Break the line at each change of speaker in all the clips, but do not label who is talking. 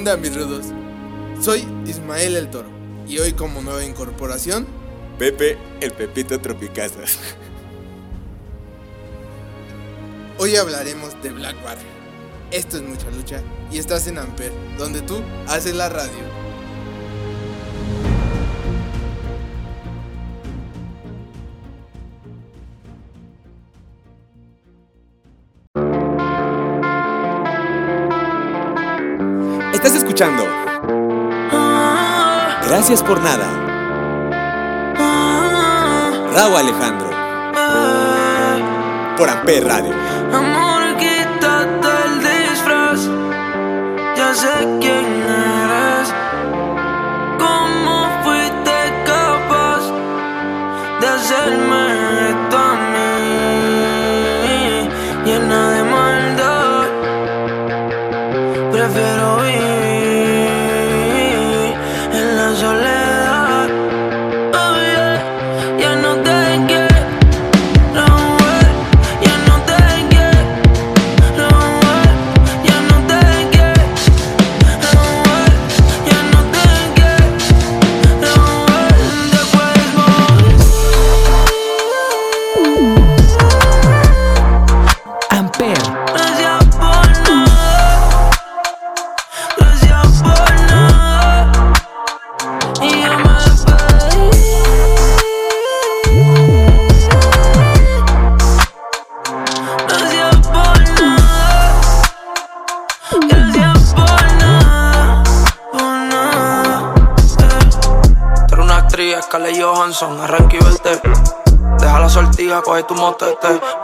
Onda mis rudos? Soy Ismael el Toro y hoy como nueva incorporación
Pepe, el Pepito Tropicasa.
Hoy hablaremos de Blackwater. Esto es mucha lucha y estás en Amper, donde tú haces la radio.
Escuchando. Gracias por nada. Raúl Alejandro. Por Amper Radio.
Amor, quítate el disfraz. Ya sé quién eres. ¿Cómo fuiste capaz de hacerme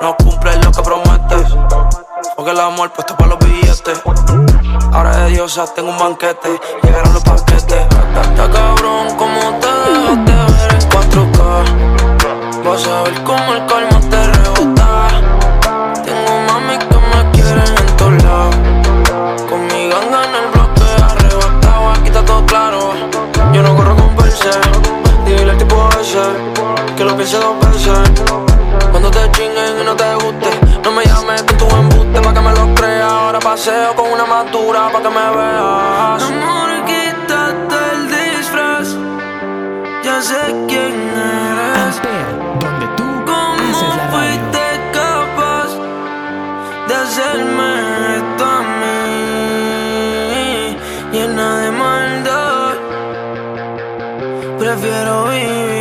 No cumples lo que prometes. Porque el amor puesto para los billetes. Ahora de diosa tengo un banquete. Llegaron los paquetes. Está cabrón como te dejaste ver en 4K. Vas a ver cómo el calma te rebota. Tengo mami que me quieren en todos lados. Con mi ganga en el bloque arrebatado. Aquí está todo claro. Yo no corro con verse. Dile al tipo ese que lo piense dos veces. Cuando te chinguen y no te guste, no me llames con tu embuste pa' que me lo creas. Ahora paseo con una madura pa' que me veas. Amor, quítate el disfraz. Ya sé quién eres.
Donde tú
¿Cómo
la
fuiste capaz de hacerme esto a mí? Llena de maldad, prefiero vivir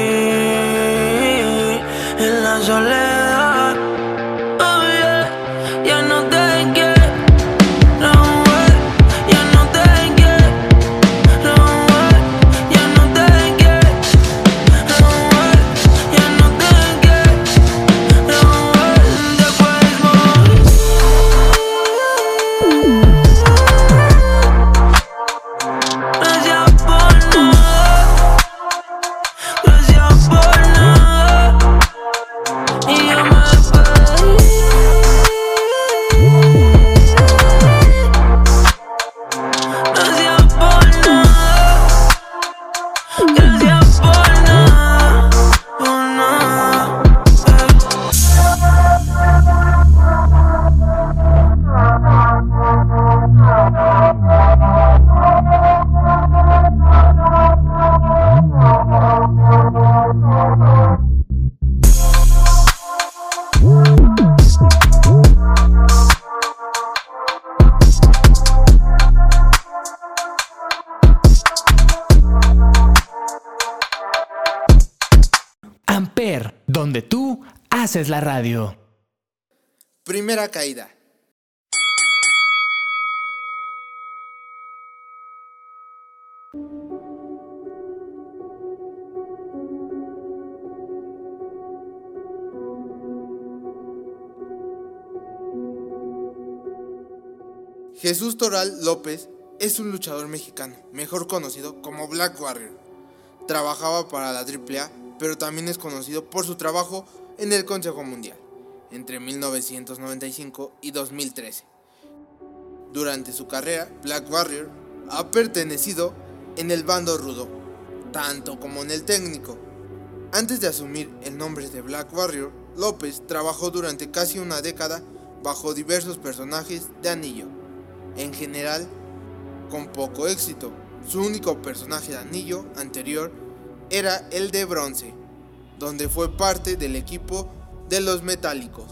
es la
radio.
Primera caída. Jesús Toral López es un luchador mexicano, mejor conocido como Black Warrior. Trabajaba para la AAA, pero también es conocido por su trabajo en el Consejo Mundial entre 1995 y 2013. Durante su carrera, Black Warrior ha pertenecido en el bando rudo, tanto como en el técnico. Antes de asumir el nombre de Black Warrior, López trabajó durante casi una década bajo diversos personajes de Anillo, en general con poco éxito. Su único personaje de Anillo anterior era el de Bronce, donde fue parte del equipo de los metálicos.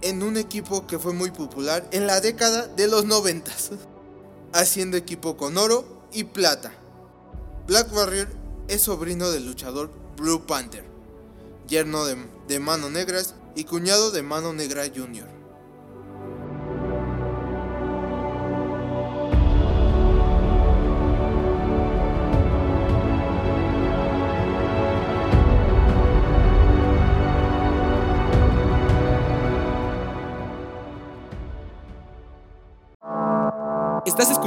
En un equipo que fue muy popular en la década de los 90, haciendo equipo con oro y plata. Black Warrior es sobrino del luchador Blue Panther, yerno de, de Mano Negras y cuñado de Mano Negra Jr.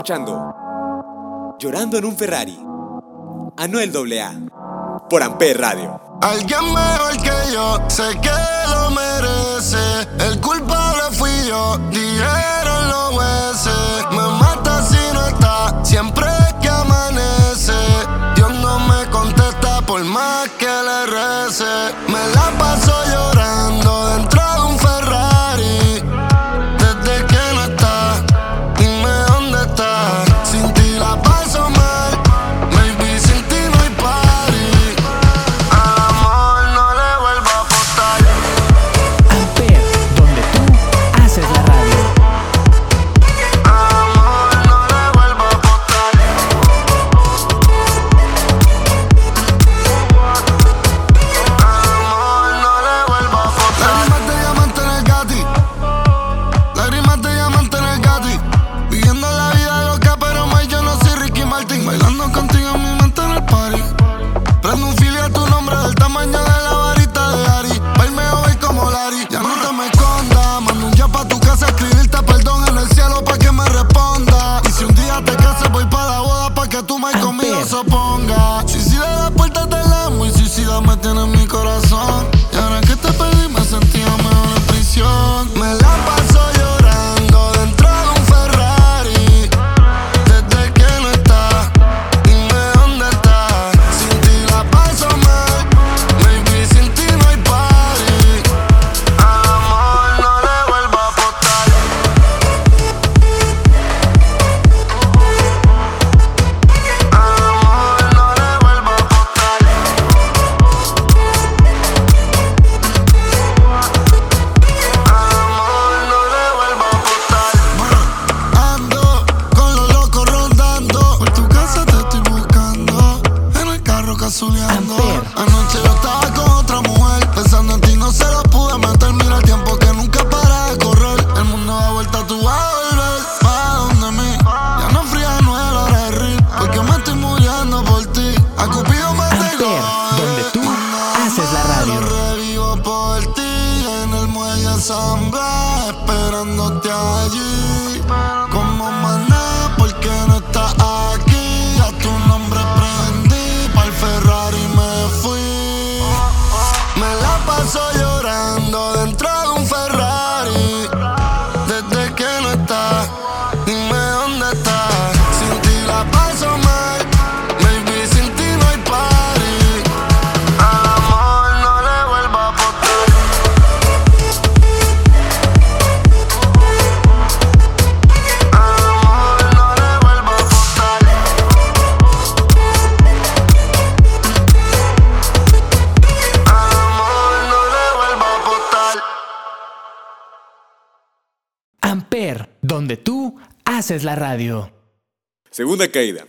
Llorando en un Ferrari. Anuel AA. Por Amper Radio.
Alguien mejor que yo, sé que lo merece. El culpable fui yo, dijeron los jueces. Me mata si no está, siempre que amanece. Dios no me contesta por más que le rece.
haces la radio.
Segunda caída.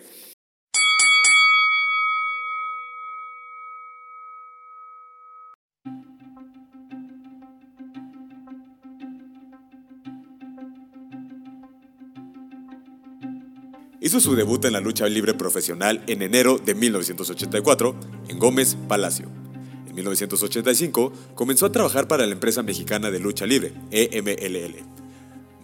Hizo su debut en la lucha libre profesional en enero de 1984 en Gómez Palacio. En 1985 comenzó a trabajar para la empresa mexicana de lucha libre, EMLL,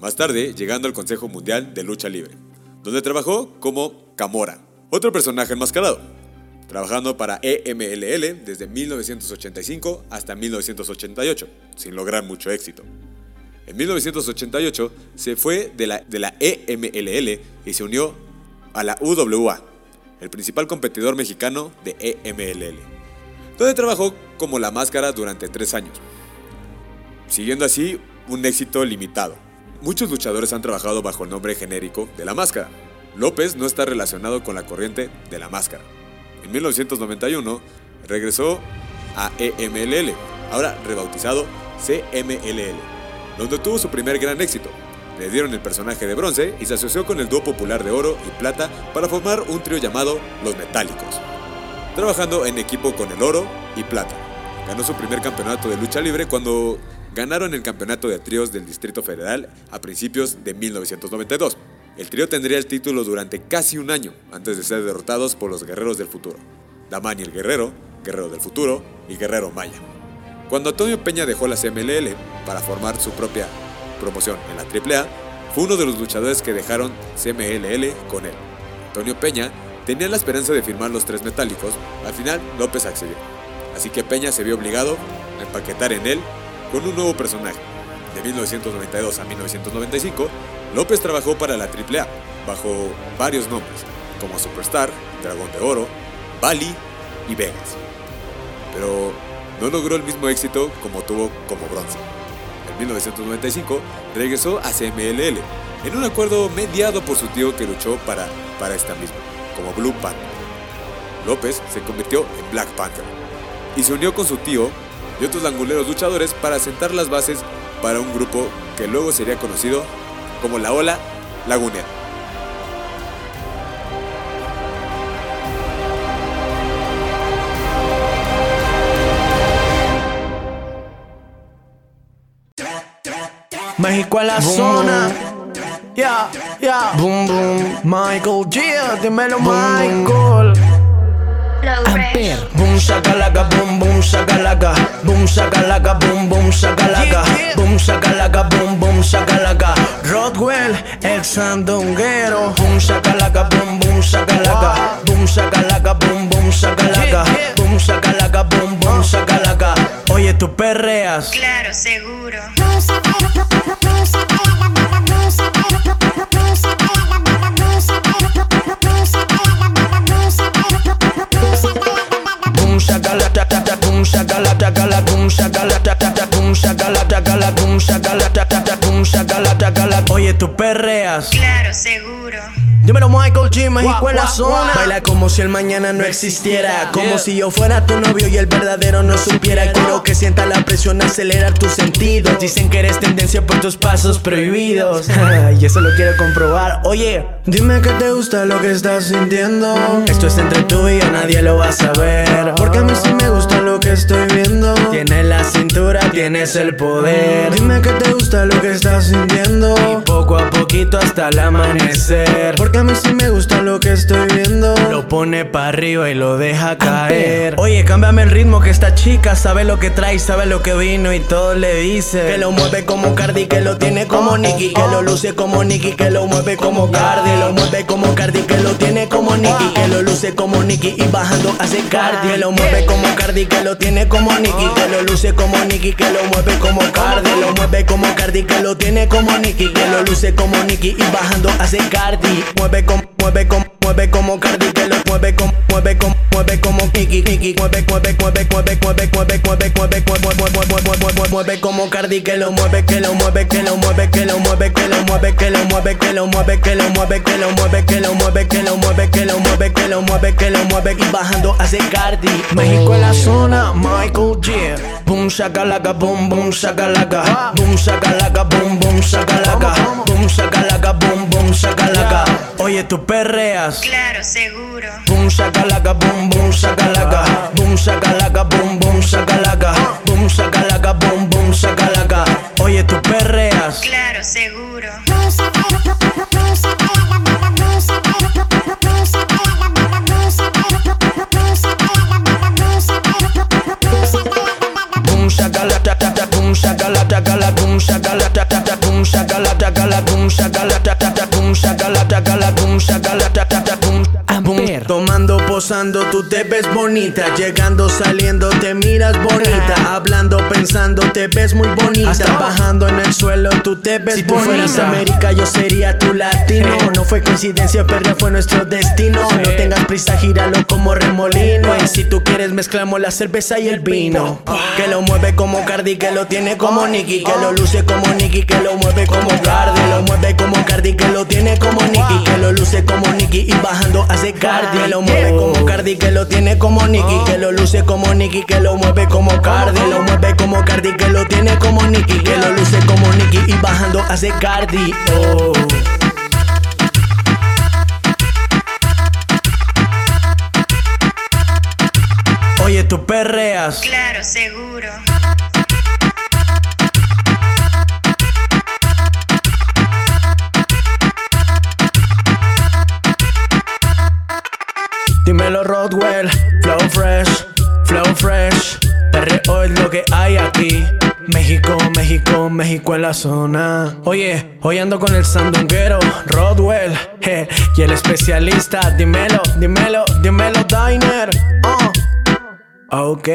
más tarde llegando al Consejo Mundial de Lucha Libre, donde trabajó como Camora, otro personaje enmascarado, trabajando para EMLL desde 1985 hasta 1988, sin lograr mucho éxito. En 1988 se fue de la, de la EMLL y se unió a la UWA, el principal competidor mexicano de EMLL, donde trabajó como la máscara durante tres años, siguiendo así un éxito limitado. Muchos luchadores han trabajado bajo el nombre genérico de la máscara. López no está relacionado con la corriente de la máscara. En 1991 regresó a EMLL, ahora rebautizado CMLL, donde tuvo su primer gran éxito. Le dieron el personaje de bronce y se asoció con el dúo popular de oro y plata para formar un trío llamado Los Metálicos, trabajando en equipo con el oro y plata. Ganó su primer campeonato de lucha libre cuando ganaron el campeonato de tríos del Distrito Federal a principios de 1992. El trío tendría el título durante casi un año antes de ser derrotados por los Guerreros del Futuro, Damani el Guerrero, Guerrero del Futuro y Guerrero Maya. Cuando Antonio Peña dejó la CMLL para formar su propia promoción en la AAA, fue uno de los luchadores que dejaron CMLL con él. Antonio Peña tenía la esperanza de firmar los tres metálicos, al final López accedió. Así que Peña se vio obligado a empaquetar en él con un nuevo personaje. De 1992 a 1995, López trabajó para la AAA bajo varios nombres, como Superstar, Dragón de Oro, Bali y Vegas. Pero no logró el mismo éxito como tuvo como bronce. En 1995 regresó a CMLL, en un acuerdo mediado por su tío que luchó para, para esta misma, como Blue Panther. López se convirtió en Black Panther y se unió con su tío y otros languleros luchadores para sentar las bases para un grupo que luego sería conocido como la Ola Lagunera.
México en la zona. Ya, ya. Boom, boom. Michael G, dímelo, Michael.
Amper,
Boom shakalaka, boom boom shakalaka, boom shakalaka, boom boom shakalaka, boom shakalaka, boom boom shakalaka. Rodwell, el sandunguero. Boom shakalaka, boom boom shakalaka, boom shakalaka, boom boom shakalaka, boom shakalaka, boom boom shakalaka. Oye, tú perreas.
Claro, seguro.
boom shagala tagala boom shagala ta ta ta boom shagala tagala boom shagala ta ta ta boom shagala tagala Oye, tú perreas.
Claro, seguro.
Dímelo Michael G, México en la zona. Baila como si el mañana no existiera. Como si yo fuera tu novio y el verdadero no supiera. Quiero que sienta la presión acelerar tus sentidos. Dicen que eres tendencia por tus pasos prohibidos. Y eso lo quiero comprobar. Oye, dime que te gusta lo que estás sintiendo. Esto es entre tú y yo, nadie lo va a saber. Porque a mí sí me gusta lo que estoy viendo. Tienes la cintura, tienes el poder. Dime que te gusta lo que estás sintiendo. Y poco a poquito hasta el amanecer. Porque a mí sí me gusta lo que estoy viendo Lo pone para arriba y lo deja caer Oye, cámbiame el ritmo que esta chica sabe lo que trae, sabe lo que vino y todo le dice Que lo mueve como Cardi, que lo tiene como Nicky Que lo luce como Nicky, que lo mueve como Cardi Lo mueve como Cardi, que lo tiene como Nicky Que lo luce como Nicky y bajando hace Cardi Que lo mueve como Cardi, que lo tiene como Nicky Que lo luce como Nicky, que lo mueve como Cardi Lo mueve como Cardi, que lo tiene como Nicky Que lo luce como Nicky y bajando hace Cardi Mueve como, mueve como, mueve como Cardi Que lo mueve como, mueve como, mueve como Nicky Nicky Mueve, mueve, mueve, mueve, mueve, mueve, mueve, mueve, mueve, mueve, mueve, como Cardi Que lo mueve, que lo mueve, que lo mueve, que lo mueve, que lo mueve, que lo mueve, que lo mueve, que lo mueve, que lo mueve, que lo mueve, que lo mueve, que lo mueve, que lo mueve, que lo mueve y bajando hace Cardi México en la zona, Michael G Boom shakalaka, boom boom shakalaka, boom shakalaka, boom boom shakalaka, boom shakalaka, boom boom shakalaka. Oye, tú perreas.
Claro, seguro.
Boom shakalaka, boom boom shakalaka, boom shakalaka, boom boom shakalaka, boom shakalaka, boom boom shakalaka. Oye, tú perreas.
Claro, seguro.
Tú te ves bonita. Llegando, saliendo, te miras bonita. Hablando, pensando, te ves muy bonita. Hasta bajando en el suelo, tú te ves
Si tú
bonita.
fueras
América, yo sería tu latino. No fue coincidencia, perra fue nuestro destino. No tengas prisa, gíralo como remolino. Y si tú quieres, mezclamos la cerveza y el vino. Que lo mueve como Cardi, que lo tiene como Nicky. Que lo luce como Nicky, que lo mueve como Cardi. Lo mueve como Cardi, que lo tiene como Nicky. Que lo luce como Nicky y bajando hace Cardi. Que lo mueve como Cardi, que lo tiene como Nicky. Que lo luce como Nicky, que lo mueve como Cardi. Lo mueve como Cardi, que lo tiene como Nicky. Que lo luce como Nicky y bajando hace Cardi. Oh. Oye, tú perreas.
Claro, seguro.
Que hay aquí. México, México, México en la zona. Oye, hoy ando con el sandunguero, Rodwell, je, y el especialista. Dímelo, dímelo, dímelo, Diner. Oh. Ok.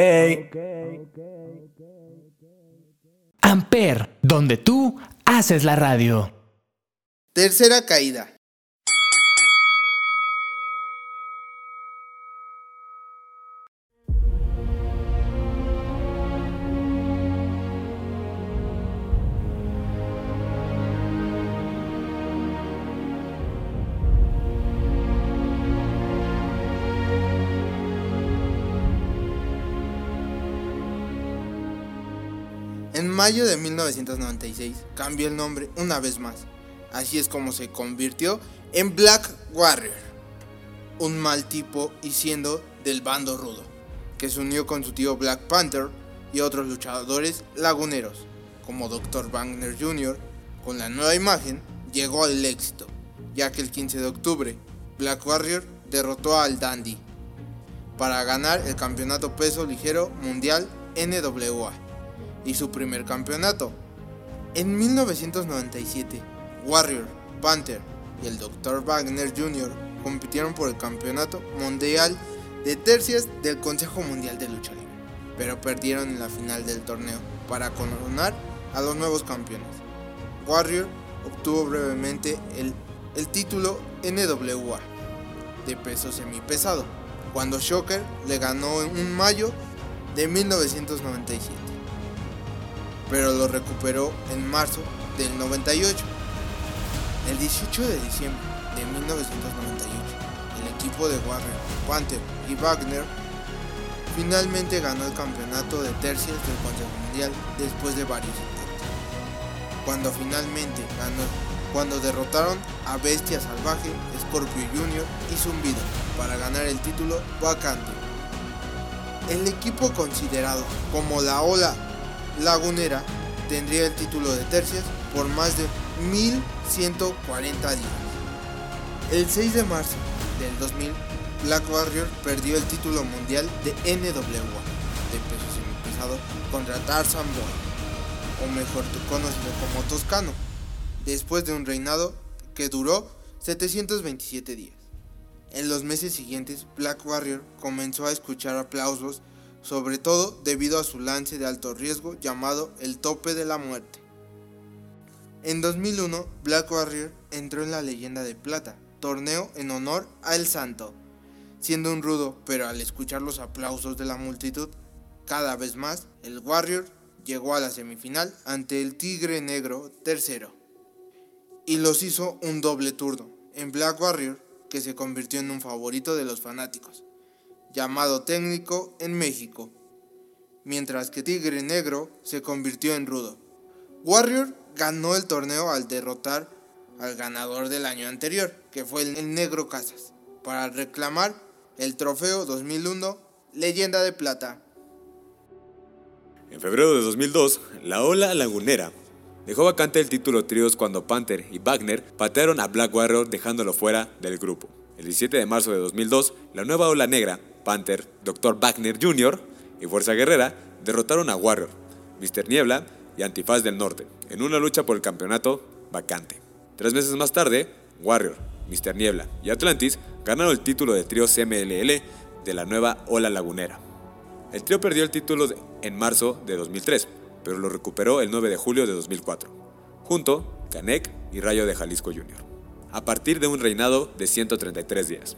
Amper, donde tú haces la radio.
Tercera caída. Mayo de 1996 cambió el nombre una vez más. Así es como se convirtió en Black Warrior, un mal tipo y siendo del bando rudo, que se unió con su tío Black Panther y otros luchadores laguneros, como Dr. Wagner Jr. Con la nueva imagen llegó al éxito, ya que el 15 de octubre Black Warrior derrotó al Dandy para ganar el campeonato peso ligero mundial NWA y su primer campeonato. En 1997, Warrior, Panther y el Dr. Wagner Jr. compitieron por el campeonato mundial de tercias del Consejo Mundial de Lucha Libre, pero perdieron en la final del torneo para coronar a los nuevos campeones. Warrior obtuvo brevemente el, el título NWA de peso semipesado, cuando Shocker le ganó en un mayo de 1997 pero lo recuperó en marzo del 98. El 18 de diciembre de 1998, el equipo de Warren, Panther y Wagner finalmente ganó el campeonato de tercias del Consejo Mundial después de varios intentos. Cuando finalmente ganó, cuando derrotaron a Bestia Salvaje, Scorpio Jr. y Zumbido para ganar el título vacante. El equipo considerado como la ola Lagunera tendría el título de tercias por más de 1140 días. El 6 de marzo del 2000, Black Warrior perdió el título mundial de NWA de peso semipesado contra Tarzan Boy, o mejor conocido como Toscano, después de un reinado que duró 727 días. En los meses siguientes, Black Warrior comenzó a escuchar aplausos sobre todo debido a su lance de alto riesgo llamado el tope de la muerte. En 2001, Black Warrior entró en la leyenda de plata, torneo en honor a El Santo, siendo un rudo, pero al escuchar los aplausos de la multitud, cada vez más, el Warrior llegó a la semifinal ante el Tigre Negro tercero, y los hizo un doble turno en Black Warrior, que se convirtió en un favorito de los fanáticos llamado técnico en México, mientras que Tigre Negro se convirtió en rudo. Warrior ganó el torneo al derrotar al ganador del año anterior, que fue el Negro Casas, para reclamar el trofeo 2001 Leyenda de Plata.
En febrero de 2002, la Ola Lagunera dejó vacante el título tríos cuando Panther y Wagner patearon a Black Warrior dejándolo fuera del grupo. El 17 de marzo de 2002, la nueva Ola Negra, Panther, Dr. Wagner Jr. y Fuerza Guerrera derrotaron a Warrior, Mr. Niebla y Antifaz del Norte, en una lucha por el campeonato vacante. Tres meses más tarde, Warrior, Mr. Niebla y Atlantis ganaron el título de trío CMLL de la nueva Ola Lagunera. El trío perdió el título en marzo de 2003, pero lo recuperó el 9 de julio de 2004, junto Canek y Rayo de Jalisco Jr., a partir de un reinado de 133 días.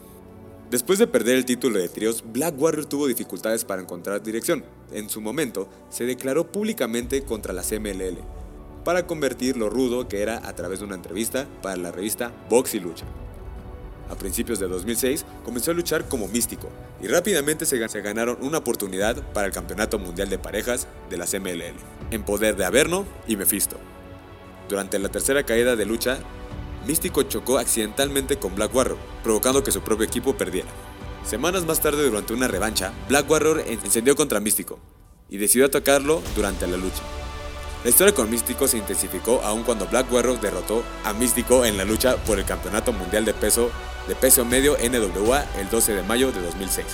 Después de perder el título de tríos, Black Warrior tuvo dificultades para encontrar dirección. En su momento, se declaró públicamente contra la CMLL, para convertir lo rudo que era a través de una entrevista para la revista Box y Lucha. A principios de 2006 comenzó a luchar como místico y rápidamente se ganaron una oportunidad para el Campeonato Mundial de Parejas de la CMLL, en poder de Averno y Mephisto. Durante la tercera caída de lucha, Místico chocó accidentalmente con Black Warrior, provocando que su propio equipo perdiera. Semanas más tarde, durante una revancha, Black Warrior encendió contra Místico y decidió atacarlo durante la lucha. La historia con Místico se intensificó aún cuando Black Warrior derrotó a Místico en la lucha por el Campeonato Mundial de Peso de Peso Medio NWA el 12 de mayo de 2006.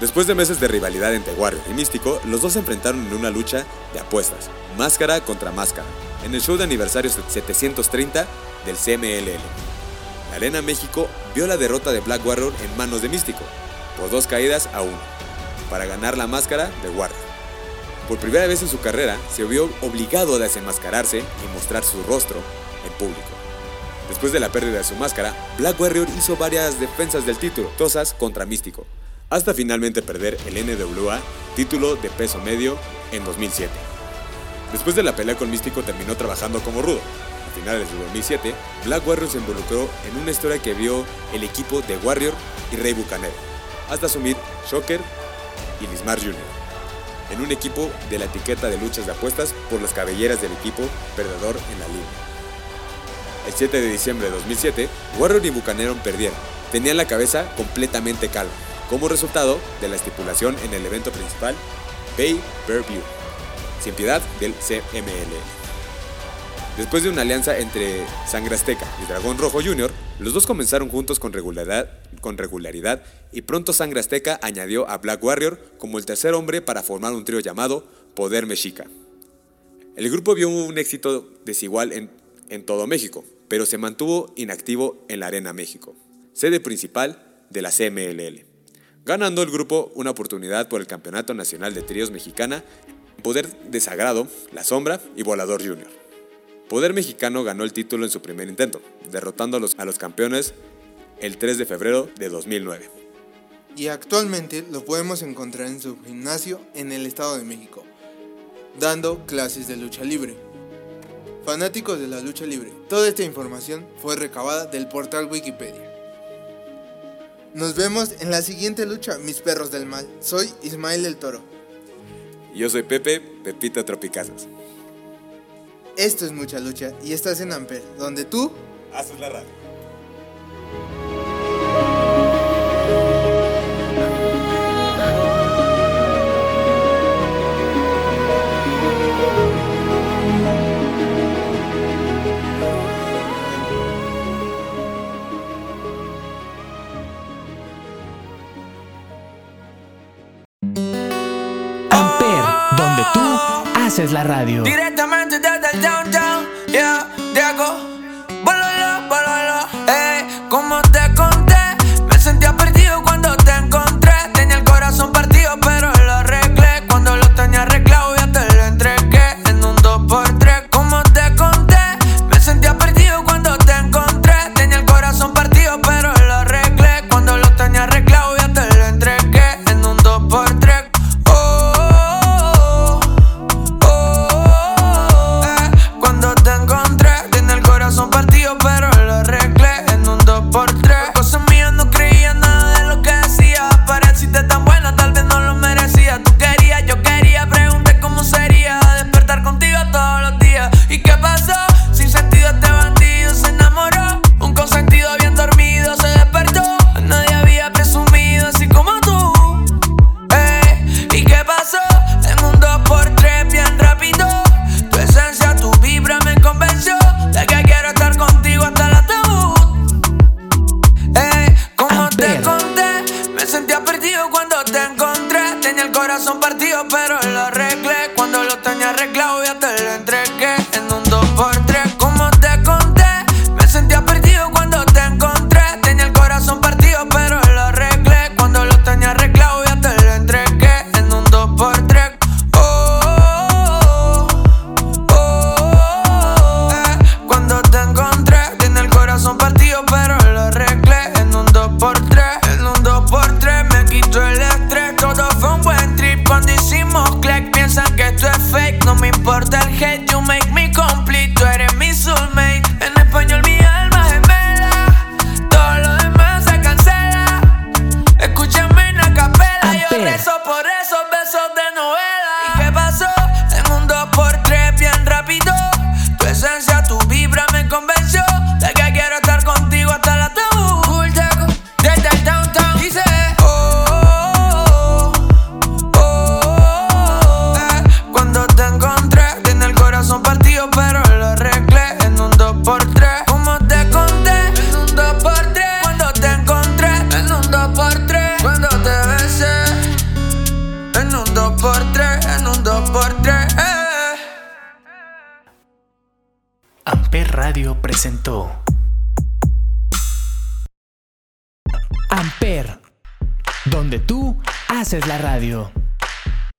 Después de meses de rivalidad entre Warrior y Místico, los dos se enfrentaron en una lucha de apuestas, máscara contra máscara, en el show de aniversario 730 del CMLL. La Arena México vio la derrota de Black Warrior en manos de Místico, por dos caídas a uno, para ganar la máscara de Warrior. Por primera vez en su carrera, se vio obligado a desenmascararse y mostrar su rostro en público. Después de la pérdida de su máscara, Black Warrior hizo varias defensas del título, tosas contra Místico, hasta finalmente perder el NWA, título de peso medio, en 2007. Después de la pelea con Místico terminó trabajando como rudo. Finales de 2007, Black Warrior se involucró en una historia que vio el equipo de Warrior y Rey Bucanero, hasta asumir Shocker y Lismar Jr. en un equipo de la etiqueta de luchas de apuestas por las cabelleras del equipo perdedor en la liga. El 7 de diciembre de 2007, Warrior y Bucanero perdieron. Tenían la cabeza completamente calma, como resultado de la estipulación en el evento principal Pay Per View, sin piedad del CML. Después de una alianza entre Sangre Azteca y Dragón Rojo Jr., los dos comenzaron juntos con regularidad, con regularidad y pronto Sangre Azteca añadió a Black Warrior como el tercer hombre para formar un trío llamado Poder Mexica. El grupo vio un éxito desigual en, todo México, pero se mantuvo inactivo en la Arena México, sede principal de la CMLL, ganando el grupo una oportunidad por el Campeonato Nacional de Tríos Mexicana, Poder de Sagrado, La Sombra y Volador Jr. Poder Mexicano ganó el título en su primer intento, derrotando a los, a los campeones el 3 de febrero de 2009.
Y actualmente lo podemos encontrar en su gimnasio en el Estado de México, dando clases de lucha libre. Fanáticos de la lucha libre, toda esta información fue recabada del portal Wikipedia. Nos vemos en la siguiente lucha, mis perros del mal. Soy Ismael el Toro.
Yo soy Pepe, Pepito Tropicazas.
Esto es mucha lucha y estás en Amper, donde tú
Haces la radio.
Amper, donde tú haces la radio.
Haces la radio.